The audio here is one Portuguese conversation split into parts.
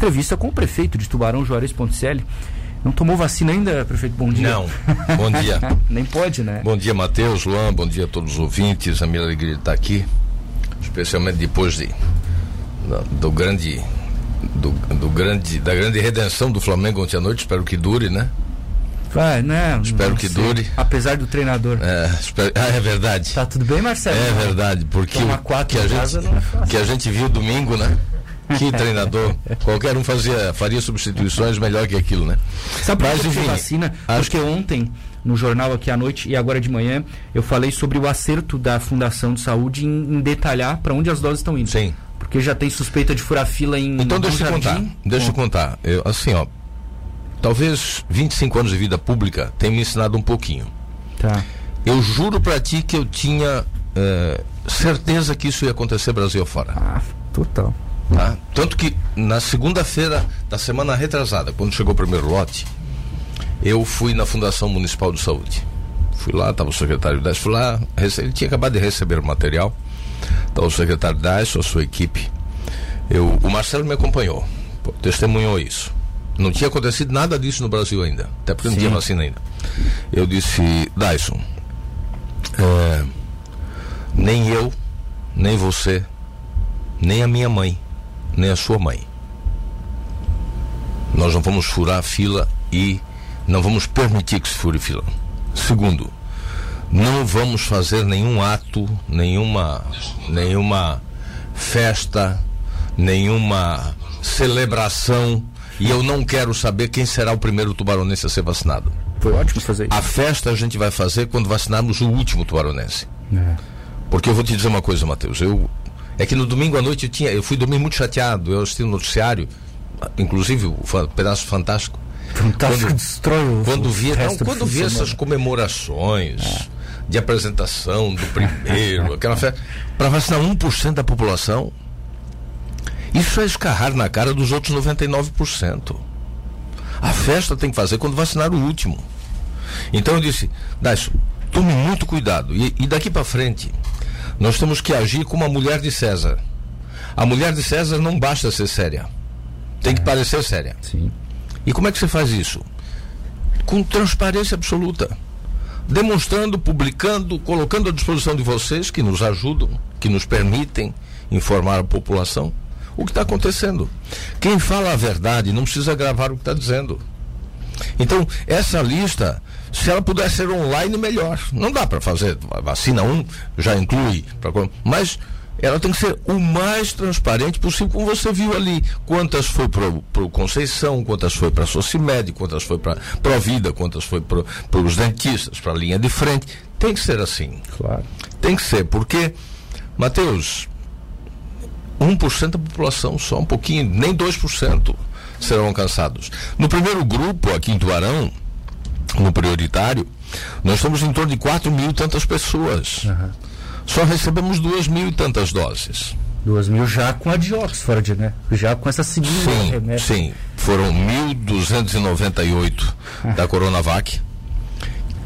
entrevista com o prefeito de Tubarão, Juarez Ponticelli. Não tomou vacina ainda, prefeito? Bom dia. Não. Bom dia. Nem pode, né? Bom dia, Matheus, Luan, bom dia a todos os ouvintes. A minha alegria de estar aqui, especialmente depois de, do grande do, do, grande, da grande redenção do Flamengo ontem à noite, espero que dure, né? Vai, né? Espero que sei. dure. Apesar do treinador. É, espero, ah, é verdade. Tá tudo bem, Marcelo? É verdade, porque o, que, a gente, é que a gente viu domingo, né? Que treinador. Qualquer um fazia, faria substituições melhor que aquilo, né? Sabe por que vacina? Acho... Porque ontem, no jornal aqui à noite e agora de manhã, eu falei sobre o acerto da Fundação de Saúde em, em detalhar para onde as doses estão indo. Sim. Porque já tem suspeita de furar fila em. Então deixa eu contar. Deixa eu contar. Eu, assim, ó. Talvez 25 anos de vida pública tenham me ensinado um pouquinho. Tá. Eu juro para ti que eu tinha é, certeza que isso ia acontecer Brasil fora. Ah, total. Tá? Tanto que na segunda-feira da semana retrasada, quando chegou o primeiro lote, eu fui na Fundação Municipal de Saúde. Fui lá, estava o secretário da fui lá, ele tinha acabado de receber o material. Estava o secretário da a sua equipe. Eu, o Marcelo me acompanhou, testemunhou isso. Não tinha acontecido nada disso no Brasil ainda, até porque Sim. não tinha vacina ainda. Eu disse, Dyson, é, nem eu, nem você, nem a minha mãe nem a sua mãe. Nós não vamos furar a fila e não vamos permitir que se fure fila. Segundo, não vamos fazer nenhum ato, nenhuma, nenhuma festa, nenhuma celebração e eu não quero saber quem será o primeiro tubaronense a ser vacinado. Foi ótimo fazer isso. A festa a gente vai fazer quando vacinarmos o último tubaronense. É. Porque eu vou te dizer uma coisa, Matheus. Eu é que no domingo à noite eu tinha, eu fui dormir muito chateado. Eu assisti o noticiário, inclusive o pedaço fantástico. Fantástico quando, destrói o quando via, não, quando via essas comemorações é. de apresentação do primeiro, aquela festa, para vacinar 1% da população, isso é escarrar na cara dos outros 99%. A festa tem que fazer quando vacinar o último. Então eu disse, Dácio, tome muito cuidado. E, e daqui para frente, nós temos que agir como a mulher de César. A mulher de César não basta ser séria. Tem que parecer séria. Sim. E como é que você faz isso? Com transparência absoluta. Demonstrando, publicando, colocando à disposição de vocês que nos ajudam, que nos permitem informar a população o que está acontecendo. Quem fala a verdade não precisa gravar o que está dizendo. Então, essa lista se ela puder ser online, melhor. Não dá para fazer vacina 1, já inclui, pra, mas ela tem que ser o mais transparente possível, como você viu ali. Quantas foi para o Conceição, quantas foi para a Socimed, quantas foi para a Vida, quantas foi para os dentistas, para a linha de frente. Tem que ser assim. Claro. Tem que ser, porque, Mateus, 1% da população só, um pouquinho, nem 2% serão alcançados. No primeiro grupo, aqui em Tuarão, no prioritário, nós estamos em torno de 4 mil e tantas pessoas. Uhum. Só recebemos duas mil e tantas doses. Duas mil já com a de Oxford, né? Já com essa segunda sim, remessa. Sim, foram 1.298 ah. da Coronavac,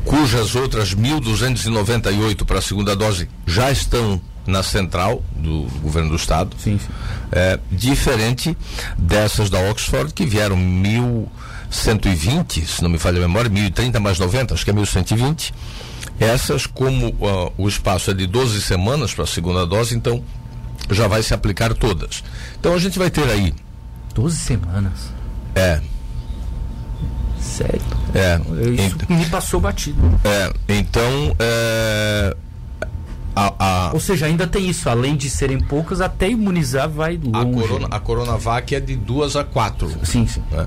cujas outras 1.298 para a segunda dose já estão na central do governo do estado. Sim, sim. É, diferente dessas da Oxford que vieram mil 120, se não me falha a memória, 1030 mais 90, acho que é 1120. Essas, como uh, o espaço é de 12 semanas para a segunda dose, então já vai se aplicar todas. Então a gente vai ter aí. 12 semanas? É. Sério? É. Isso ent... me passou batido. É, então. É... A, a... Ou seja, ainda tem isso, além de serem poucas, até imunizar vai longe. A, corona, a Coronavac é de duas a quatro. Sim, sim. É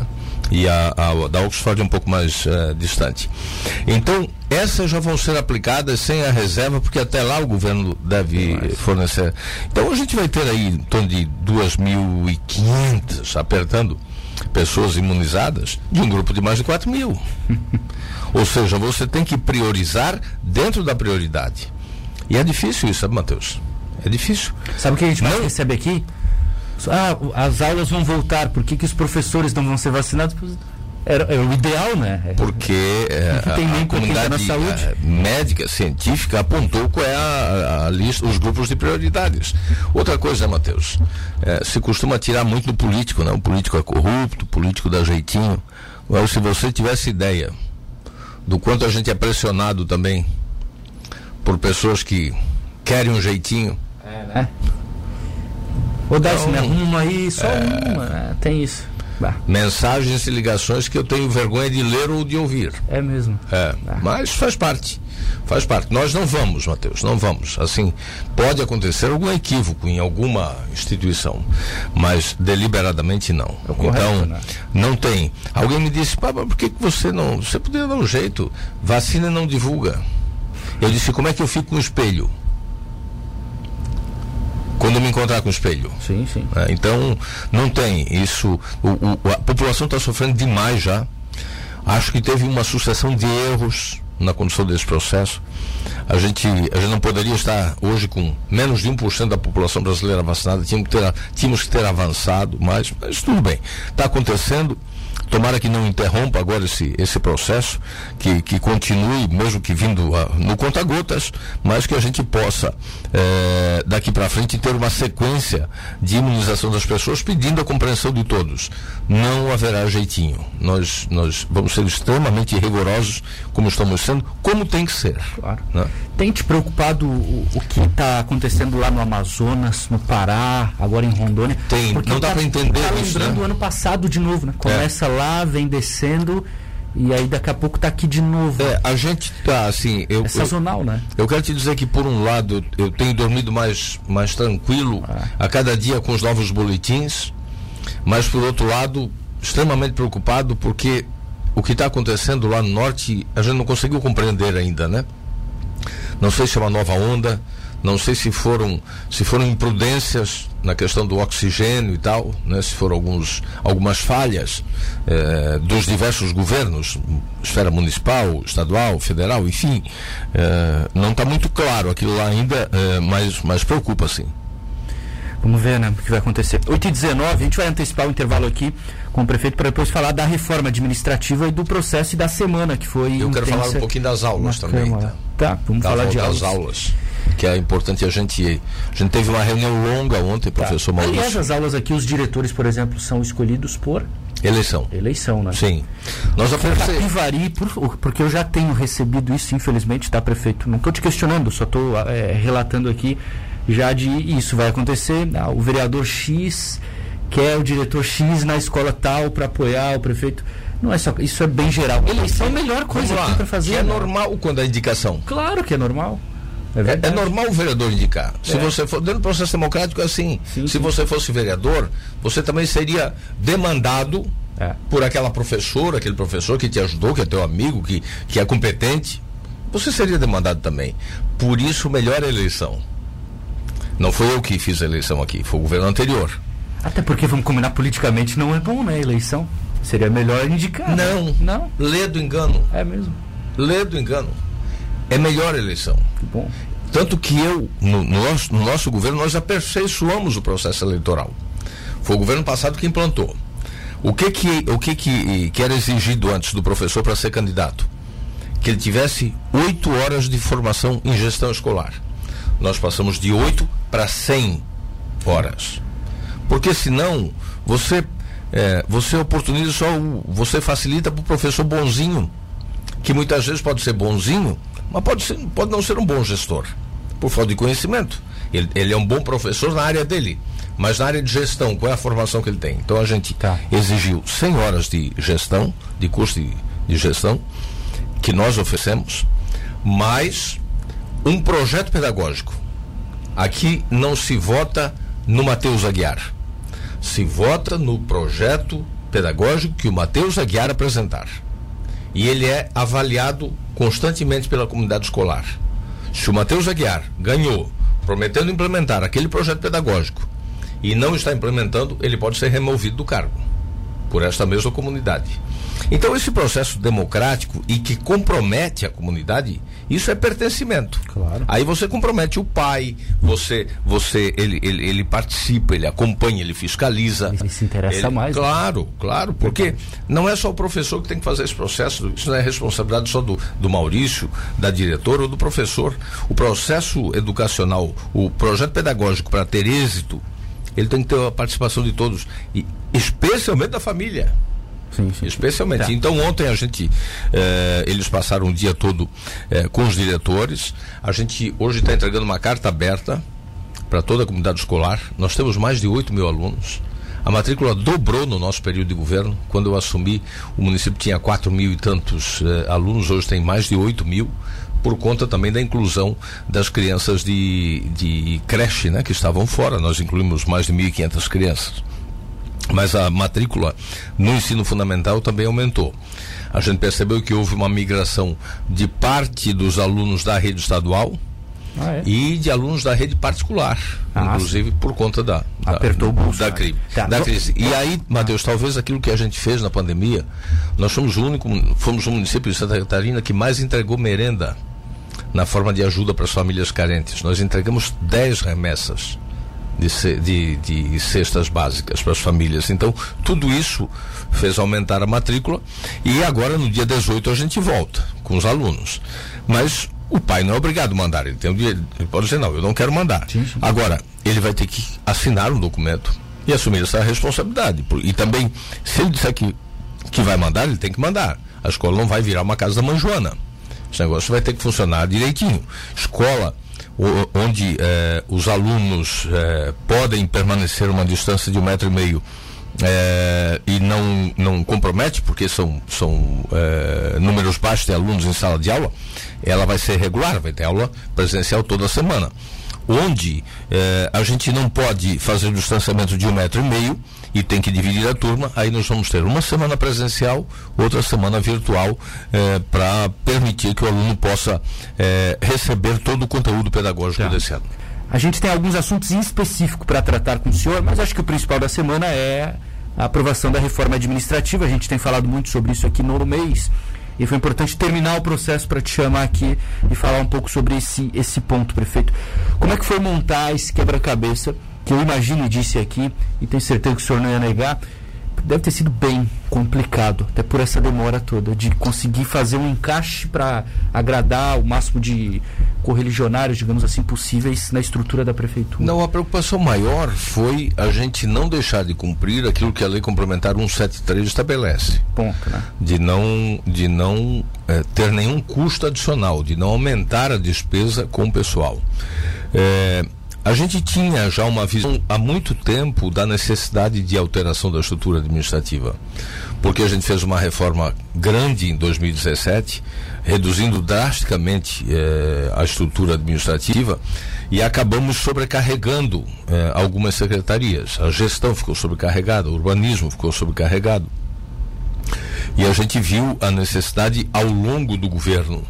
e a, a, da Oxford é um pouco mais uh, distante. Então, essas já vão ser aplicadas sem a reserva, porque até lá o governo deve fornecer. Então, a gente vai ter aí em torno de 2.500, apertando, pessoas imunizadas de um grupo de mais de 4 mil. Ou seja, você tem que priorizar dentro da prioridade. E é difícil isso, sabe, Matheus? É difícil. Sabe o que a gente mais recebe aqui? Ah, as aulas vão voltar, por que, que os professores não vão ser vacinados? Era, é o ideal, né? Porque é, a, a comunidade é, médica, científica, apontou qual é a, a, lista, os grupos de prioridades. Outra coisa, né, Matheus? É, se costuma tirar muito do político, né? O político é corrupto, o político dá jeitinho. Agora, se você tivesse ideia do quanto a gente é pressionado também por pessoas que querem um jeitinho. É, né? Ou dá então, arruma aí, só é... uma, né? tem isso. Bah. Mensagens e ligações que eu tenho vergonha de ler ou de ouvir. É mesmo. É, bah. mas faz parte. Faz parte. Nós não vamos, Mateus, não vamos. Assim, pode acontecer algum equívoco em alguma instituição, mas deliberadamente não. É correto, então, né? não tem. Alguém me disse, Papa, por que, que você não. Você poderia dar um jeito? Vacina não divulga. Eu disse, como é que eu fico com o espelho? quando eu me encontrar com o espelho. Sim, sim. É, então, não tem isso. O, o, a população está sofrendo demais já. Acho que teve uma sucessão de erros na condução desse processo. A gente, a gente não poderia estar hoje com menos de 1% da população brasileira vacinada, tínhamos que ter, tínhamos que ter avançado mais, mas tudo bem. Está acontecendo. Tomara que não interrompa agora esse, esse processo, que, que continue, mesmo que vindo a, no conta-gotas, mas que a gente possa, é, daqui para frente, ter uma sequência de imunização das pessoas, pedindo a compreensão de todos. Não haverá jeitinho. Nós, nós vamos ser extremamente rigorosos, como estamos sendo, como tem que ser. Claro. Né? Tem te preocupado o, o que está acontecendo lá no Amazonas, no Pará, agora em Rondônia? Tem, Porque não dá tá, para entender tá isso. lembrando né? o ano passado de novo, né? Começa é lá, vem descendo e aí daqui a pouco está aqui de novo. É, a gente tá assim. Eu, é sazonal, eu, né? Eu quero te dizer que, por um lado, eu tenho dormido mais, mais tranquilo ah. a cada dia com os novos boletins, mas, por outro lado, extremamente preocupado porque o que está acontecendo lá no norte a gente não conseguiu compreender ainda, né? Não sei se é uma nova onda, não sei se foram, se foram imprudências na questão do oxigênio e tal, né? se foram alguns, algumas falhas eh, dos diversos governos, esfera municipal, estadual, federal, enfim. Eh, não está muito claro aquilo lá ainda, eh, mas, mas preocupa sim. Vamos ver, né, o que vai acontecer. 8h19, a gente vai antecipar o intervalo aqui com o prefeito para depois falar da reforma administrativa e do processo e da semana que foi. Eu quero falar um pouquinho das aulas também. Tá, tá vamos da falar de aulas. aulas que é importante a gente. A gente teve uma reunião longa ontem, tá. professor Maurício. Aliás, as aulas aqui, os diretores, por exemplo, são escolhidos por Eleição. Eleição, né? Sim. Nós oferecemos. Capivari, por, porque eu já tenho recebido isso, infelizmente, tá, prefeito? Não estou te questionando, só estou é, relatando aqui já de isso vai acontecer. Ah, o vereador X quer o diretor X na escola tal para apoiar o prefeito. Não é só isso é bem geral. Eleição é a melhor coisa para fazer. É né? normal quando a indicação. Claro que é normal. É, é, normal o vereador indicar. Se é. você for dentro do processo democrático é assim. Sim, Se sim. você fosse vereador, você também seria demandado é. por aquela professora, aquele professor que te ajudou, que é teu amigo, que, que é competente. Você seria demandado também. Por isso, melhor a eleição. Não foi eu que fiz a eleição aqui, foi o governo anterior. Até porque, vamos combinar, politicamente não é bom, né? A eleição. Seria melhor indicar. Não. Né? Não. Lê do engano. É mesmo. Lê do engano. É melhor a eleição. Que bom. Tanto que eu, no, no, nosso, no nosso governo, nós aperfeiçoamos o processo eleitoral. Foi o governo passado que implantou. O que que, o que, que, que era exigido antes do professor para ser candidato? Que ele tivesse oito horas de formação em gestão escolar. Nós passamos de oito para cem horas. Porque senão você é, você oportuniza só o, você facilita para o professor bonzinho, que muitas vezes pode ser bonzinho, mas pode, ser, pode não ser um bom gestor, por falta de conhecimento. Ele, ele é um bom professor na área dele, mas na área de gestão, qual é a formação que ele tem? Então a gente tá. exigiu 100 horas de gestão, de curso de, de gestão, que nós oferecemos, mais um projeto pedagógico. Aqui não se vota no Matheus Aguiar. Se vota no projeto pedagógico que o Matheus Aguiar apresentar. E ele é avaliado constantemente pela comunidade escolar. Se o Matheus Aguiar ganhou, prometendo implementar aquele projeto pedagógico e não está implementando, ele pode ser removido do cargo por esta mesma comunidade. Então, esse processo democrático e que compromete a comunidade, isso é pertencimento. Claro. Aí você compromete o pai, você, você ele, ele, ele participa, ele acompanha, ele fiscaliza. Ele se interessa ele, mais. né? Claro, né? claro, porque não é só o professor que tem que fazer esse processo, isso não é responsabilidade só do, do Maurício, da diretora ou do professor. O processo educacional, o projeto pedagógico para ter êxito, ele tem que ter a participação de todos, e especialmente da família. Sim, sim. Especialmente. Tá. Então ontem a gente, eh, eles passaram o dia todo eh, com os diretores. A gente hoje está entregando uma carta aberta para toda a comunidade escolar. Nós temos mais de 8 mil alunos. A matrícula dobrou no nosso período de governo. Quando eu assumi, o município tinha 4 mil e tantos eh, alunos, hoje tem mais de 8 mil por conta também da inclusão das crianças de, de creche, né, que estavam fora. Nós incluímos mais de 1.500 crianças mas a matrícula no ensino fundamental também aumentou. A gente percebeu que houve uma migração de parte dos alunos da rede estadual ah, é? e de alunos da rede particular, ah, inclusive sim. por conta da, da apertou o bolso, da, crise, tá. da crise. E aí, Matheus, talvez aquilo que a gente fez na pandemia, nós fomos o único, fomos o município de Santa Catarina que mais entregou merenda na forma de ajuda para as famílias carentes. Nós entregamos 10 remessas de, de, de cestas básicas para as famílias. Então, tudo isso fez aumentar a matrícula e agora no dia 18 a gente volta com os alunos. Mas o pai não é obrigado a mandar, ele tem um dia, ele pode dizer não, eu não quero mandar. Sim, sim. Agora, ele vai ter que assinar um documento e assumir essa responsabilidade. E também, se ele disser que, que vai mandar, ele tem que mandar. A escola não vai virar uma casa da mãe Joana. Esse negócio vai ter que funcionar direitinho. Escola onde eh, os alunos eh, podem permanecer uma distância de um metro e meio eh, e não, não compromete, porque são, são números baixos de alunos em sala de aula, ela vai ser regular, vai ter aula presencial toda semana. Onde a gente não pode fazer o distanciamento de um metro e meio, e tem que dividir a turma, aí nós vamos ter uma semana presencial, outra semana virtual, eh, para permitir que o aluno possa eh, receber todo o conteúdo pedagógico tá. desse ano. A gente tem alguns assuntos em específico para tratar com o senhor, mas acho que o principal da semana é a aprovação da reforma administrativa. A gente tem falado muito sobre isso aqui no mês. E foi importante terminar o processo para te chamar aqui e falar um pouco sobre esse, esse ponto, prefeito. Como é que foi montar esse quebra-cabeça que eu imagino e disse aqui, e tenho certeza que o senhor não ia negar, deve ter sido bem complicado, até por essa demora toda, de conseguir fazer um encaixe para agradar o máximo de correligionários, digamos assim, possíveis na estrutura da prefeitura. Não, a preocupação maior foi a gente não deixar de cumprir aquilo que a lei complementar 173 estabelece. Ponto, né? De não, de não é, ter nenhum custo adicional, de não aumentar a despesa com o pessoal. É, a gente tinha já uma visão há muito tempo da necessidade de alteração da estrutura administrativa, porque a gente fez uma reforma grande em 2017, reduzindo drasticamente eh, a estrutura administrativa e acabamos sobrecarregando eh, algumas secretarias. A gestão ficou sobrecarregada, o urbanismo ficou sobrecarregado. E a gente viu a necessidade ao longo do governo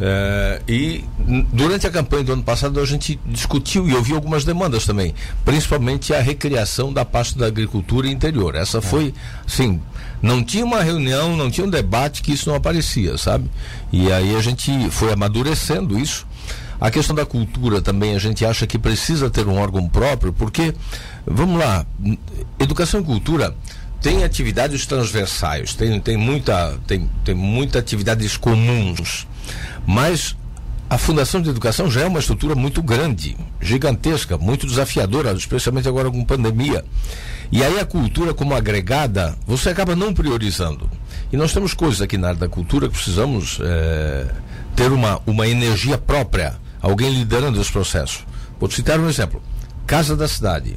é, e durante a campanha do ano passado a gente discutiu e ouviu algumas demandas também, principalmente a recriação da pasta da agricultura interior. Essa é. foi, sim, não tinha uma reunião, não tinha um debate que isso não aparecia, sabe? E aí a gente foi amadurecendo isso. A questão da cultura também a gente acha que precisa ter um órgão próprio, porque, vamos lá, educação e cultura tem atividades transversais, tem, tem, muita, tem, tem muita atividades comuns. Mas a Fundação de Educação já é uma estrutura muito grande, gigantesca, muito desafiadora, especialmente agora com pandemia. E aí a cultura como agregada, você acaba não priorizando. E nós temos coisas aqui na área da cultura que precisamos é, ter uma, uma energia própria, alguém liderando esse processo. Vou citar um exemplo. Casa da Cidade.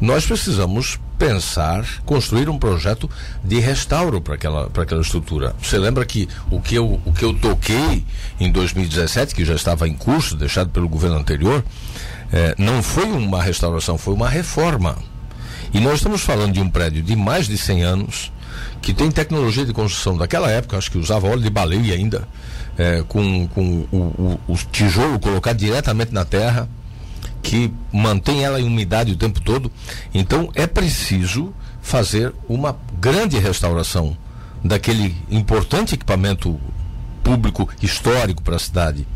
Nós precisamos pensar, construir um projeto de restauro para aquela, para aquela estrutura. Você lembra que o que, eu, o que eu toquei em 2017, que já estava em curso, deixado pelo governo anterior, eh, não foi uma restauração, foi uma reforma. E nós estamos falando de um prédio de mais de 100 anos, que tem tecnologia de construção daquela época, acho que usava óleo de baleia ainda, eh, com, com o, o, o tijolo colocado diretamente na terra que mantém ela em umidade o tempo todo. Então é preciso fazer uma grande restauração daquele importante equipamento público histórico para a cidade.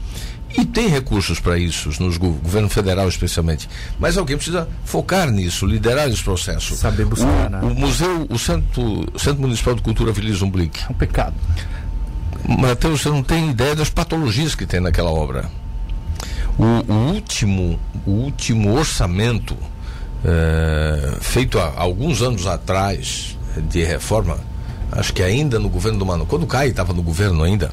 E tem recursos para isso, no governo federal especialmente. Mas alguém precisa focar nisso, liderar esse processo. Saber buscar, o, né? o museu, o Centro, Centro Municipal de Cultura Vilis Umblick. É um pecado. Matheus, você não tem ideia das patologias que tem naquela obra. O, o último, o último orçamento é, feito há alguns anos atrás de reforma, acho que ainda no governo do Manuel, quando o Caio estava no governo ainda,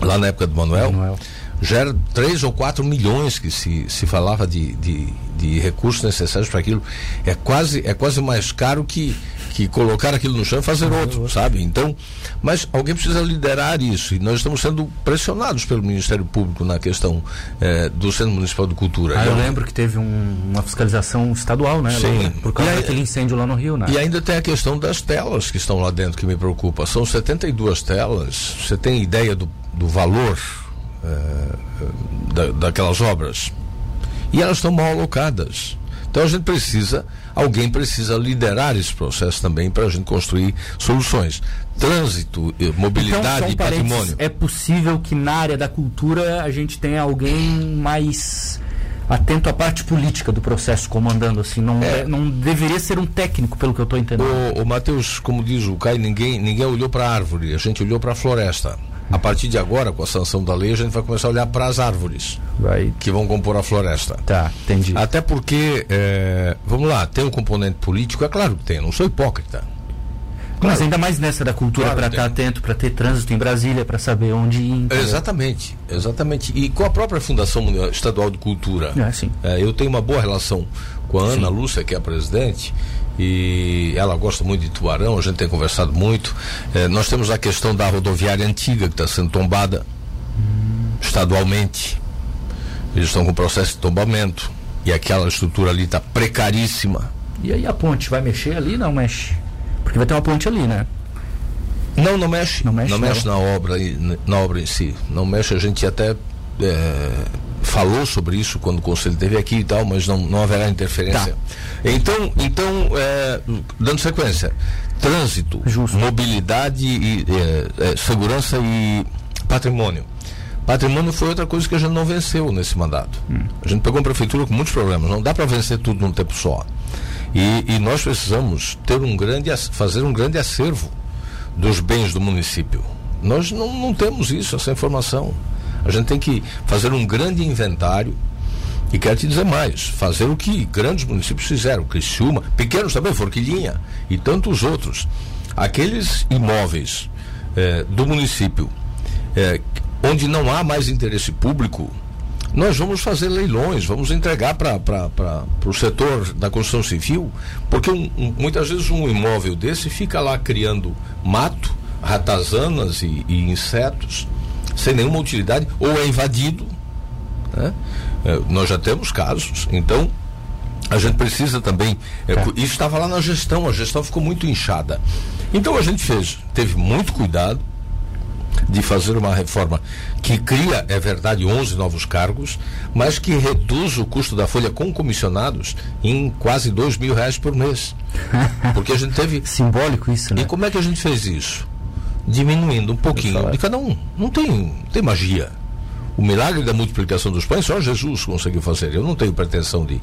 lá na época do Manuel, Manuel. já era 3 ou 4 milhões que se, se falava de, de, de recursos necessários para aquilo. É quase, é quase mais caro que, que colocar aquilo no chão e fazer outro, sabe? Então, mas alguém precisa liderar isso e nós estamos sendo pressionados pelo Ministério Público na questão eh, do Centro Municipal de Cultura. Ah, eu lembro que teve um, uma fiscalização estadual, né? Sim. Lá, por causa aí, daquele incêndio lá no Rio, né? E ainda tem a questão das telas que estão lá dentro que me preocupa. São 72 telas. Você tem ideia do, do valor eh, da, daquelas obras? E elas estão mal alocadas. Então a gente precisa, alguém precisa liderar esse processo também para a gente construir soluções. Trânsito, mobilidade, então, patrimônio. É possível que na área da cultura a gente tenha alguém mais atento à parte política do processo comandando assim não é. não deveria ser um técnico pelo que eu estou entendendo o, o Matheus como diz o Caio ninguém ninguém olhou para a árvore a gente olhou para a floresta a partir de agora, com a sanção da lei, a gente vai começar a olhar para as árvores vai. que vão compor a floresta. Tá, entendi. Até porque, é, vamos lá, tem um componente político, é claro que tem, não sou hipócrita. Claro. Mas ainda mais nessa da cultura, claro, para estar atento, para ter trânsito em Brasília, para saber onde ir. Entendeu? Exatamente, exatamente. E com a própria Fundação Estadual de Cultura, é, sim. É, eu tenho uma boa relação com a Ana sim. Lúcia, que é a presidente, e ela gosta muito de Tubarão, a gente tem conversado muito. É, nós temos a questão da rodoviária antiga que está sendo tombada estadualmente. Eles estão com processo de tombamento e aquela estrutura ali está precaríssima. E aí a ponte vai mexer ali? Não mexe? Porque vai ter uma ponte ali, né? Não, não mexe. Não mexe, não mexe na obra, na obra em si. Não mexe, a gente até é, falou sobre isso quando o conselho esteve aqui e tal, mas não, não haverá interferência. Tá. Então, então é, dando sequência, trânsito, Justo. mobilidade e é, é, segurança e patrimônio. Patrimônio foi outra coisa que a gente não venceu nesse mandato. Hum. A gente pegou uma prefeitura com muitos problemas. Não dá para vencer tudo num tempo só. E, e, nós precisamos ter um grande, fazer um grande acervo dos bens do município. Nós não, não temos isso, essa informação. A gente tem que fazer um grande inventário e quero te dizer mais, fazer o que grandes municípios fizeram, Criciúma, pequenos também, Forquilhinha e tantos outros. Aqueles imóveis eh, do município eh, onde não há mais interesse público, nós vamos fazer leilões, vamos entregar para o setor da construção civil, porque um, um, muitas vezes um imóvel desse fica lá criando mato, ratazanas e, e insetos, sem nenhuma utilidade, ou é invadido. Né? É, nós já temos casos, então a gente precisa também. É, é. Isso estava lá na gestão, a gestão ficou muito inchada. Então a gente fez, teve muito cuidado de fazer uma reforma que cria, é verdade, 11 novos cargos, mas que reduz o custo da folha com comissionados em quase 2 mil reais por mês. Porque a gente teve. Simbólico isso, né? E como é que a gente fez isso? Diminuindo um pouquinho de cada um. Não tem, tem magia. O milagre da multiplicação dos pães só Jesus conseguiu fazer. Eu não tenho pretensão de,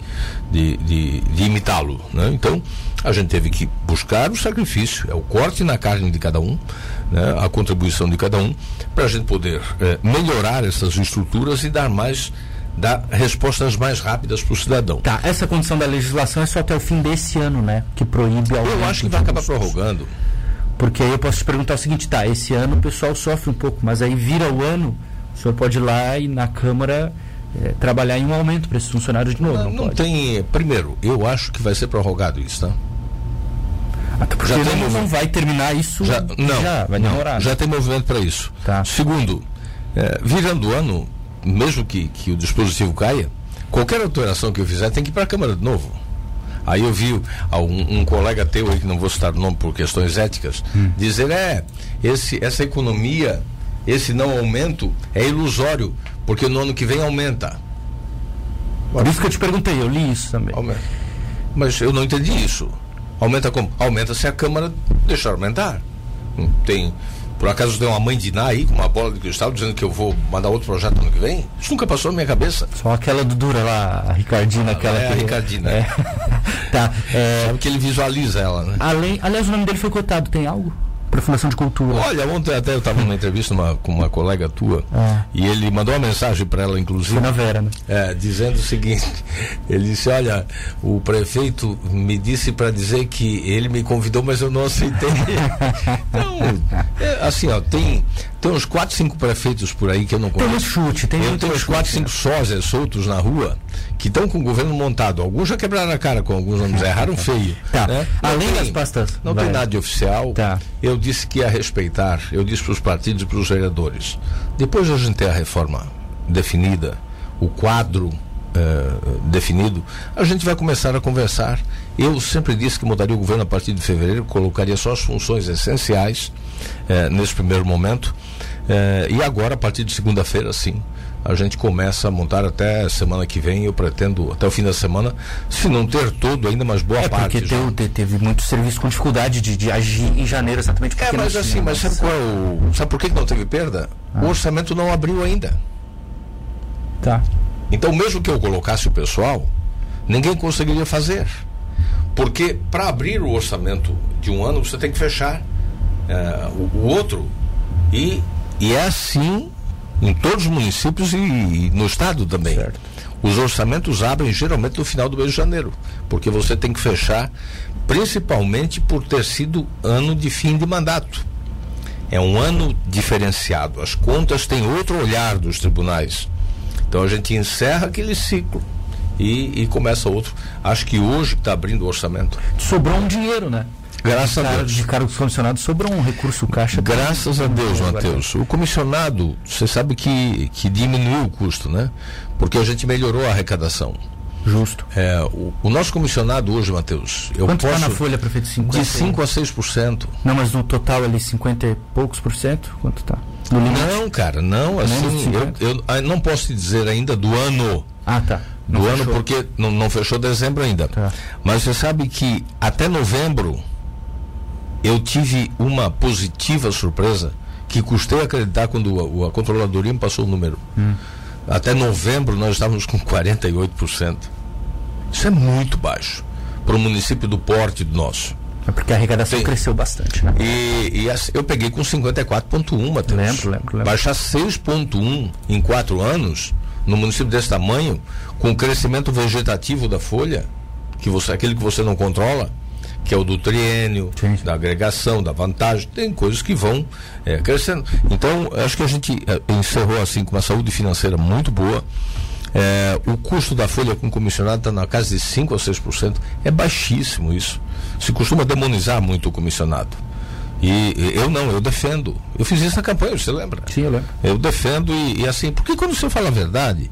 de, de, de imitá-lo. Né? Então, a gente teve que buscar o sacrifício, é o corte na carne de cada um, né? a contribuição de cada um, para a gente poder é, melhorar essas estruturas e dar mais dar respostas mais rápidas para o cidadão. Tá, essa condição da legislação é só até o fim desse ano, né? Que proíbe Eu acho que vai acabar prorrogando. Porque aí eu posso te perguntar o seguinte, tá, esse ano o pessoal sofre um pouco, mas aí vira o ano, o senhor pode ir lá e na Câmara é, trabalhar em um aumento para esses funcionários de novo. Não, não, não tem. Primeiro, eu acho que vai ser prorrogado isso, tá? Até porque já tem não, não vai terminar isso. Já, não, já vai demorar. Não, já tem movimento para isso. Tá. Segundo, é, virando o ano, mesmo que, que o dispositivo caia, qualquer alteração que eu fizer tem que ir para a Câmara de novo. Aí eu vi um, um, colega teu aí, que não vou citar o nome por questões éticas, hum. dizer, é, esse, essa economia, esse não aumento é ilusório, porque no ano que vem aumenta. Por isso que eu te perguntei, eu li isso também. Aumenta. Mas eu não entendi isso. Aumenta como? Aumenta se a Câmara deixar aumentar. Tem por acaso tem uma mãe de Ná aí com uma bola de cristal dizendo que eu vou mandar outro projeto ano que vem? Isso nunca passou na minha cabeça. Só aquela do Dura lá, a Ricardina, ah, aquela. É, que... a Ricardina. É. tá. É... Sabe que ele visualiza ela, né? Além, aliás, o nome dele foi cotado, tem algo? Para Fundação de Cultura. Olha, ontem até eu estava numa entrevista uma, com uma colega tua ah. e ele mandou uma mensagem para ela, inclusive. Foi na Vera, né? É, dizendo o seguinte: ele disse, olha, o prefeito me disse para dizer que ele me convidou, mas eu não aceitei. então, é, assim, ó, tem, tem uns 4, 5 prefeitos por aí que eu não conheço. Tem um chute, tem Eu tenho uns 4, 5 sósias soltos na rua que estão com o governo montado. Alguns já quebraram a cara com alguns nomes, erraram feio. Tá. Né? Além tem, das pastas. Não vai. tem nada de oficial. Tá. Eu disse que ia respeitar, eu disse para os partidos e para os vereadores. Depois de a gente ter a reforma definida, o quadro eh, definido, a gente vai começar a conversar. Eu sempre disse que mudaria o governo a partir de fevereiro, colocaria só as funções essenciais eh, nesse primeiro momento. Eh, e agora, a partir de segunda-feira, sim, a gente começa a montar até semana que vem. Eu pretendo, até o fim da semana, se não ter todo, ainda mais boa é parte. Porque teve, teve muito serviço com dificuldade de, de, agir em janeiro, exatamente porque É, mas assim, mas sabe qual é. Sabe por que não teve perda? Ah. O orçamento não abriu ainda. Tá. Então, mesmo que eu colocasse o pessoal, ninguém conseguiria fazer. Porque para abrir o orçamento de um ano, você tem que fechar é, o, o, outro. E, e é assim em todos os municípios e, e no estado também. Certo. Os orçamentos abrem geralmente no final do mês de janeiro, porque você tem que fechar, principalmente por ter sido ano de fim de mandato. É um ano diferenciado. As contas têm outro olhar dos tribunais. Então a gente encerra aquele ciclo. E, e começa outro. Acho que hoje está abrindo o orçamento. Sobrou um dinheiro, né? Graças a Deus. De cargos comissionados sobrou um recurso caixa. Graças a Deus, Matheus. O comissionado, você sabe que, que diminuiu o custo, né? Porque a gente melhorou a arrecadação. Justo. É, o, o, nosso comissionado hoje, Matheus. Quanto está na folha, prefeito? 50? De 5 a 6%. Não, mas no total ali 50 e poucos por cento? Quanto está? Não, cara, não. Assim, eu, eu, eu, não posso te dizer ainda do ano. Ah, tá. Não do fechou. ano, porque não, não fechou dezembro ainda. Tá. Mas você sabe que até novembro eu tive uma positiva surpresa que custei acreditar quando a, a controladoria me passou o número. Hum. Até novembro nós estávamos com 48%. Isso é muito baixo para o município do porte do nosso. É porque a arrecadação Tem. cresceu bastante, né? E, e assim, eu peguei com 54,1, Matheus. Lembro, lembro, lembro. Baixar 6,1 em quatro anos, no município desse tamanho, com o crescimento vegetativo da folha, que você, aquele que você não controla, que é o do triênio, Sim. da agregação, da vantagem, tem coisas que vão é, crescendo. Então, acho que a gente é, encerrou assim com uma saúde financeira muito boa. É, o custo da folha com comissionado está na casa de 5 a 6%. É baixíssimo isso. Se costuma demonizar muito o comissionado. E eu não, eu defendo. Eu fiz isso na campanha, você lembra? Sim, eu lembro. Eu defendo e, e assim, porque quando você fala a verdade,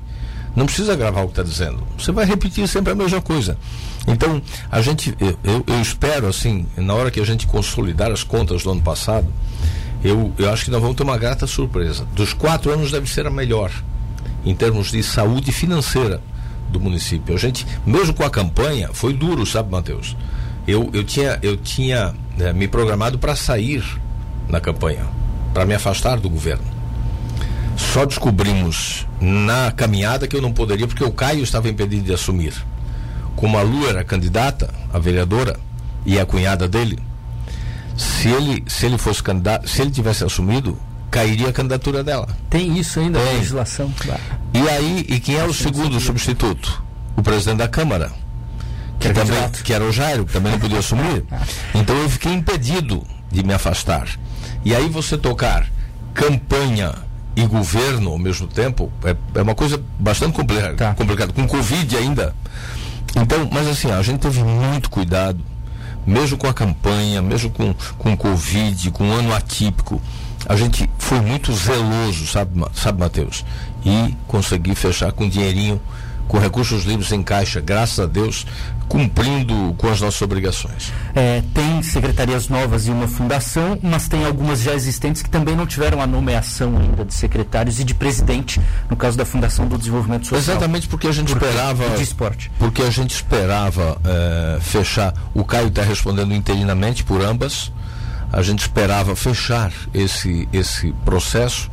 não precisa gravar o que está dizendo. Você vai repetir sempre a mesma coisa. Então, a gente, eu, eu, espero, assim, na hora que a gente consolidar as contas do ano passado, eu, eu acho que nós vamos ter uma grata surpresa. Dos quatro anos deve ser a melhor, em termos de saúde financeira do município. A gente, mesmo com a campanha, foi duro, sabe, Matheus? Eu, eu tinha, eu tinha né, me programado para sair na campanha, para me afastar do governo. Só descobrimos na caminhada que eu não poderia, porque o Caio estava impedido de assumir como a Lu era candidata, a vereadora, e a cunhada dele, se ele, se ele fosse candidato, se ele tivesse assumido, cairia a candidatura dela. Tem isso ainda na legislação, claro. E aí, e quem é o segundo substituto? O presidente da Câmara. Que, que também, que era o Jairo, que também não podia assumir. Então eu fiquei impedido de me afastar. E aí você tocar campanha e governo ao mesmo tempo é, é uma coisa bastante complicada. Tá. complicada. Com Covid ainda. Então, mas assim, a gente teve muito cuidado, mesmo com a campanha, mesmo com, com o Covid, com um ano atípico. A gente foi muito zeloso, sabe, sabe Matheus? E consegui fechar com dinheirinho, com recursos livres em caixa, graças a Deus, cumprindo com as nossas obrigações. É, tem secretarias novas e uma fundação, mas tem algumas já existentes que também não tiveram a nomeação ainda de secretários e de presidente, no caso da Fundação do Desenvolvimento Social. Exatamente porque a gente porque, esperava. De esporte. Porque a gente esperava é, fechar. O Caio está respondendo interinamente por ambas. a gente esperava fechar esse, esse processo,